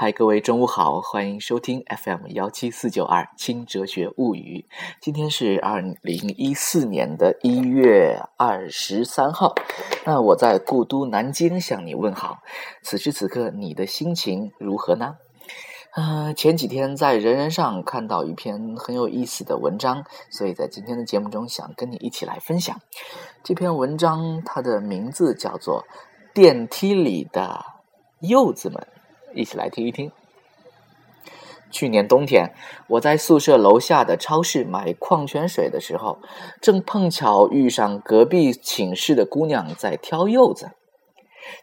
嗨，各位中午好，欢迎收听 FM 幺七四九二轻哲学物语。今天是二零一四年的一月二十三号，那我在故都南京向你问好。此时此刻，你的心情如何呢？呃，前几天在人人上看到一篇很有意思的文章，所以在今天的节目中想跟你一起来分享这篇文章。它的名字叫做《电梯里的柚子们》。一起来听一听。去年冬天，我在宿舍楼下的超市买矿泉水的时候，正碰巧遇上隔壁寝室的姑娘在挑柚子。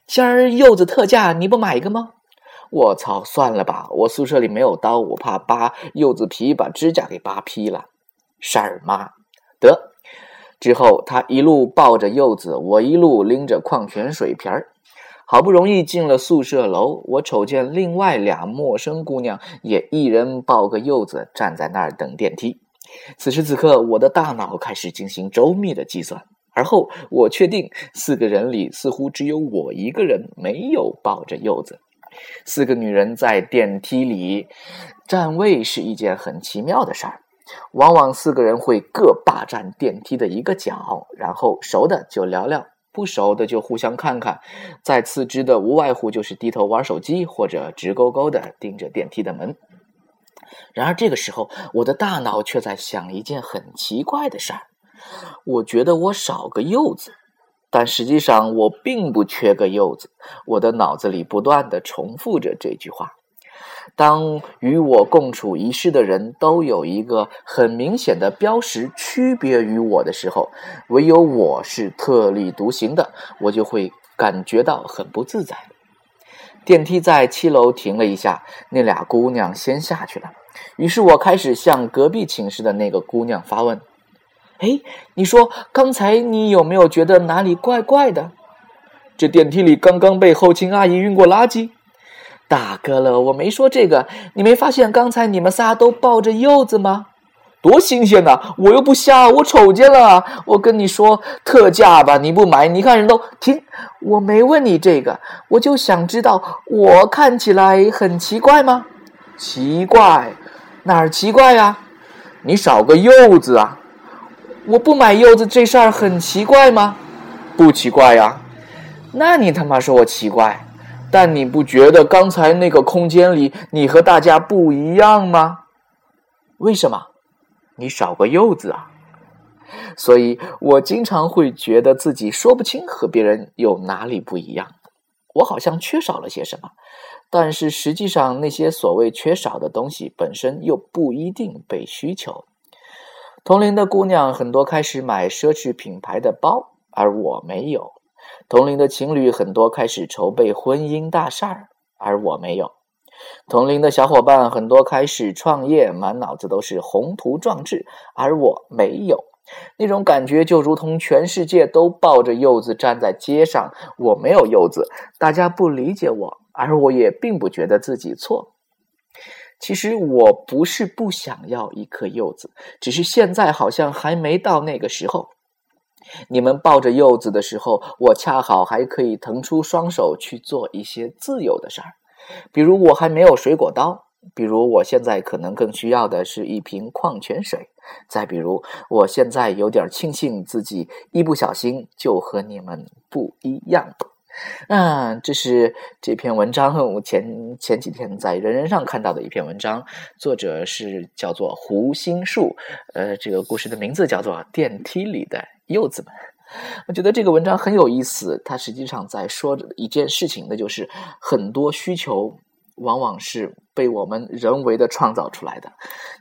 今儿柚子特价，你不买一个吗？我操，算了吧，我宿舍里没有刀，我怕扒柚子皮把指甲给扒劈了。婶儿妈，得。之后，她一路抱着柚子，我一路拎着矿泉水瓶儿。好不容易进了宿舍楼，我瞅见另外俩陌生姑娘也一人抱个柚子站在那儿等电梯。此时此刻，我的大脑开始进行周密的计算，而后我确定四个人里似乎只有我一个人没有抱着柚子。四个女人在电梯里占位是一件很奇妙的事儿，往往四个人会各霸占电梯的一个角，然后熟的就聊聊。不熟的就互相看看，再次之的无外乎就是低头玩手机，或者直勾勾的盯着电梯的门。然而这个时候，我的大脑却在想一件很奇怪的事儿：我觉得我少个柚子，但实际上我并不缺个柚子。我的脑子里不断的重复着这句话。当与我共处一室的人都有一个很明显的标识区别于我的时候，唯有我是特立独行的，我就会感觉到很不自在。电梯在七楼停了一下，那俩姑娘先下去了，于是我开始向隔壁寝室的那个姑娘发问：“哎，你说刚才你有没有觉得哪里怪怪的？这电梯里刚刚被后勤阿姨运过垃圾。”大哥了，我没说这个。你没发现刚才你们仨都抱着柚子吗？多新鲜呐！我又不瞎，我瞅见了。我跟你说特价吧，你不买，你看人都停。我没问你这个，我就想知道，我看起来很奇怪吗？奇怪？哪儿奇怪呀？你少个柚子啊！我不买柚子这事儿很奇怪吗？不奇怪呀。那你他妈说我奇怪？但你不觉得刚才那个空间里你和大家不一样吗？为什么？你少个柚子啊！所以我经常会觉得自己说不清和别人有哪里不一样，我好像缺少了些什么。但是实际上，那些所谓缺少的东西本身又不一定被需求。同龄的姑娘很多开始买奢侈品牌的包，而我没有。同龄的情侣很多开始筹备婚姻大事儿，而我没有；同龄的小伙伴很多开始创业，满脑子都是宏图壮志，而我没有。那种感觉就如同全世界都抱着柚子站在街上，我没有柚子，大家不理解我，而我也并不觉得自己错。其实我不是不想要一颗柚子，只是现在好像还没到那个时候。你们抱着柚子的时候，我恰好还可以腾出双手去做一些自由的事儿，比如我还没有水果刀，比如我现在可能更需要的是一瓶矿泉水，再比如我现在有点庆幸自己一不小心就和你们不一样。嗯，这是这篇文章，我前前几天在人人上看到的一篇文章，作者是叫做胡心树，呃，这个故事的名字叫做《电梯里的》。柚子们，我觉得这个文章很有意思。它实际上在说一件事情，那就是很多需求往往是被我们人为的创造出来的。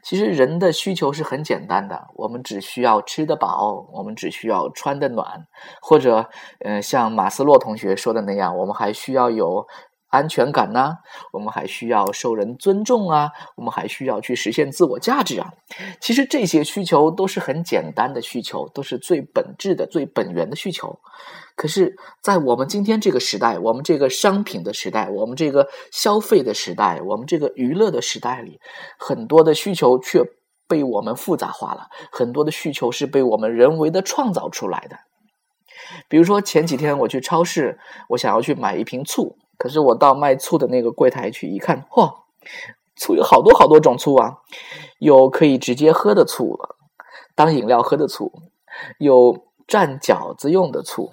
其实人的需求是很简单的，我们只需要吃得饱，我们只需要穿得暖，或者，嗯，像马斯洛同学说的那样，我们还需要有。安全感呢？我们还需要受人尊重啊！我们还需要去实现自我价值啊！其实这些需求都是很简单的需求，都是最本质的、最本源的需求。可是，在我们今天这个时代，我们这个商品的时代，我们这个消费的时代，我们这个娱乐的时代里，很多的需求却被我们复杂化了。很多的需求是被我们人为的创造出来的。比如说，前几天我去超市，我想要去买一瓶醋。可是我到卖醋的那个柜台去一看，嚯，醋有好多好多种醋啊！有可以直接喝的醋，当饮料喝的醋；有蘸饺子用的醋；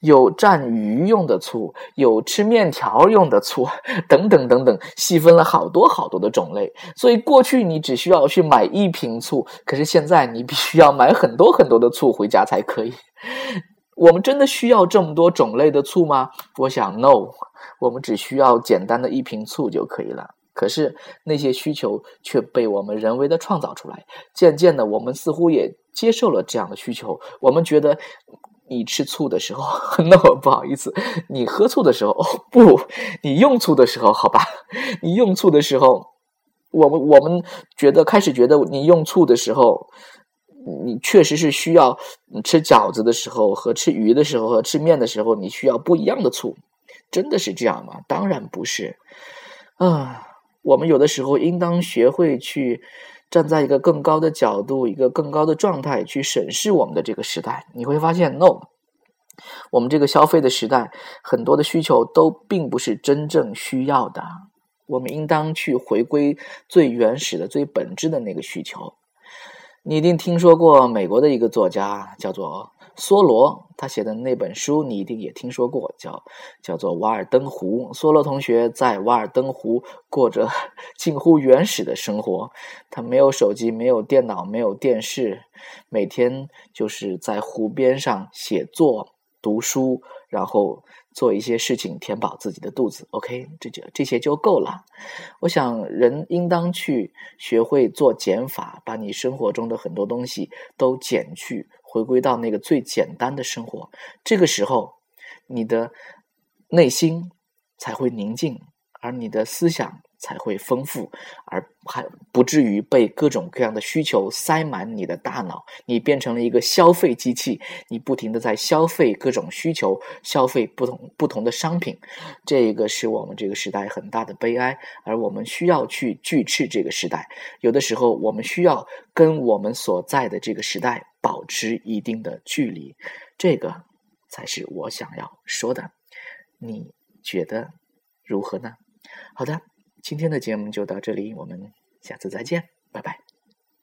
有蘸鱼用的醋；有吃面条用的醋，等等等等，细分了好多好多的种类。所以过去你只需要去买一瓶醋，可是现在你必须要买很多很多的醋回家才可以。我们真的需要这么多种类的醋吗？我想，no，我们只需要简单的一瓶醋就可以了。可是那些需求却被我们人为的创造出来，渐渐的，我们似乎也接受了这样的需求。我们觉得，你吃醋的时候，no，不好意思，你喝醋的时候，不，你用醋的时候，好吧，你用醋的时候，我们我们觉得开始觉得你用醋的时候。你确实是需要吃饺子的时候和吃鱼的时候和吃面的时候，你需要不一样的醋，真的是这样吗？当然不是。啊，我们有的时候应当学会去站在一个更高的角度、一个更高的状态去审视我们的这个时代。你会发现，no，我们这个消费的时代，很多的需求都并不是真正需要的。我们应当去回归最原始的、最本质的那个需求。你一定听说过美国的一个作家，叫做梭罗，他写的那本书你一定也听说过，叫叫做《瓦尔登湖》。梭罗同学在瓦尔登湖过着近乎原始的生活，他没有手机，没有电脑，没有电视，每天就是在湖边上写作、读书，然后。做一些事情填饱自己的肚子，OK，这就这些就够了。我想，人应当去学会做减法，把你生活中的很多东西都减去，回归到那个最简单的生活。这个时候，你的内心才会宁静，而你的思想。才会丰富，而还不至于被各种各样的需求塞满你的大脑。你变成了一个消费机器，你不停的在消费各种需求，消费不同不同的商品。这个是我们这个时代很大的悲哀，而我们需要去拒斥这个时代。有的时候，我们需要跟我们所在的这个时代保持一定的距离。这个才是我想要说的。你觉得如何呢？好的。今天的节目就到这里，我们下次再见，拜拜。